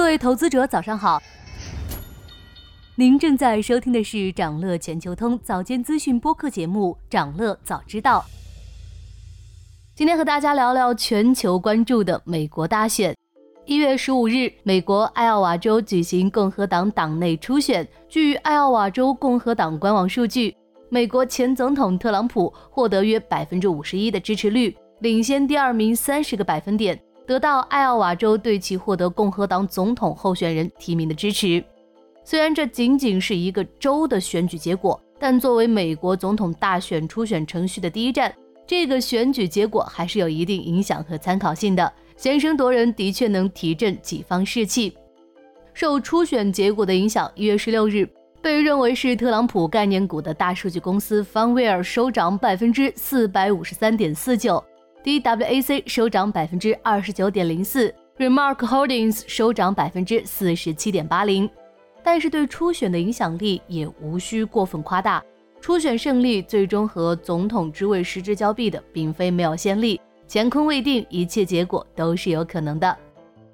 各位投资者，早上好。您正在收听的是长乐全球通早间资讯播客节目《长乐早知道》。今天和大家聊聊全球关注的美国大选。一月十五日，美国艾奥瓦州举行共和党党内初选。据艾奥瓦州共和党官网数据，美国前总统特朗普获得约百分之五十一的支持率，领先第二名三十个百分点。得到艾奥瓦州对其获得共和党总统候选人提名的支持。虽然这仅仅是一个州的选举结果，但作为美国总统大选初选程序的第一站，这个选举结果还是有一定影响和参考性的。先声夺人的确能提振己方士气。受初选结果的影响，一月十六日，被认为是特朗普概念股的大数据公司方威尔收涨百分之四百五十三点四九。DWAC 收涨百分之二十九点零四，Remark Holdings 收涨百分之四十七点八零。但是对初选的影响力也无需过分夸大。初选胜利最终和总统之位失之交臂的，并非没有先例。乾坤未定，一切结果都是有可能的。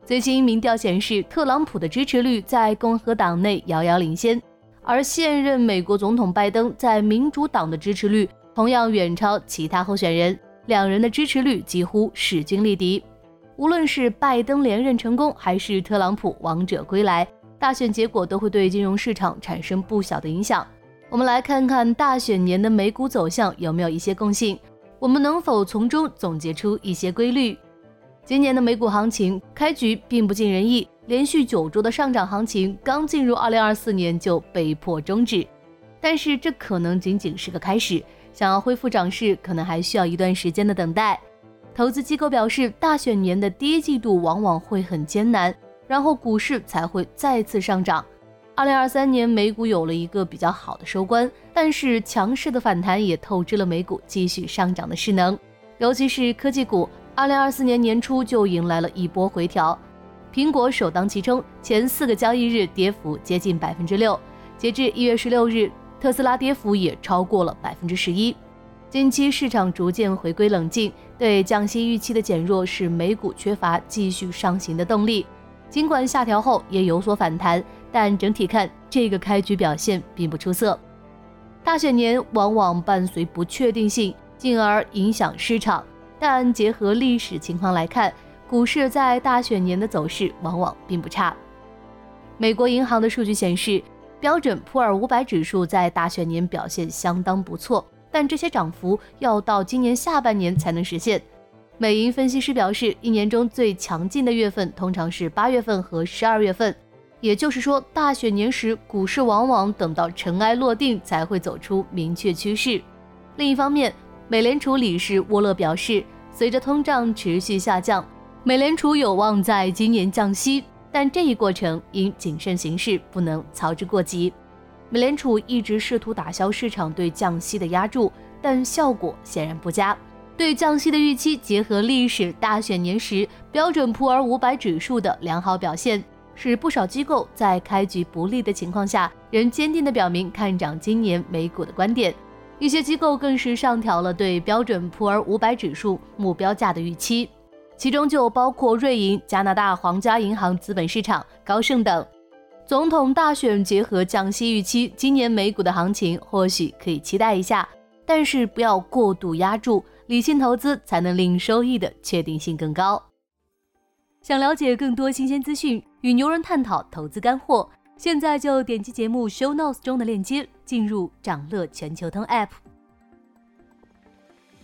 最新民调显示，特朗普的支持率在共和党内遥遥领先，而现任美国总统拜登在民主党的支持率同样远超其他候选人。两人的支持率几乎势均力敌，无论是拜登连任成功，还是特朗普王者归来，大选结果都会对金融市场产生不小的影响。我们来看看大选年的美股走向有没有一些共性，我们能否从中总结出一些规律？今年的美股行情开局并不尽人意，连续九周的上涨行情刚进入2024年就被迫终止，但是这可能仅仅是个开始。想要恢复涨势，可能还需要一段时间的等待。投资机构表示，大选年的第一季度往往会很艰难，然后股市才会再次上涨。二零二三年美股有了一个比较好的收官，但是强势的反弹也透支了美股继续上涨的势能。尤其是科技股，二零二四年年初就迎来了一波回调，苹果首当其冲，前四个交易日跌幅接近百分之六。截至一月十六日。特斯拉跌幅也超过了百分之十一。近期市场逐渐回归冷静，对降息预期的减弱使美股缺乏继续上行的动力。尽管下调后也有所反弹，但整体看这个开局表现并不出色。大选年往往伴随不确定性，进而影响市场。但结合历史情况来看，股市在大选年的走势往往并不差。美国银行的数据显示。标准普尔五百指数在大选年表现相当不错，但这些涨幅要到今年下半年才能实现。美银分析师表示，一年中最强劲的月份通常是八月份和十二月份，也就是说，大选年时股市往往等到尘埃落定才会走出明确趋势。另一方面，美联储理事沃勒表示，随着通胀持续下降，美联储有望在今年降息。但这一过程应谨慎行事，不能操之过急。美联储一直试图打消市场对降息的压注，但效果显然不佳。对降息的预期结合历史大选年时标准普尔五百指数的良好表现，使不少机构在开局不利的情况下，仍坚定地表明看涨今年美股的观点。一些机构更是上调了对标准普尔五百指数目标价的预期。其中就包括瑞银、加拿大皇家银行资本市场、高盛等。总统大选结合降息预期，今年美股的行情或许可以期待一下，但是不要过度压注，理性投资才能令收益的确定性更高。想了解更多新鲜资讯，与牛人探讨投资干货，现在就点击节目 show notes 中的链接，进入掌乐全球通 app。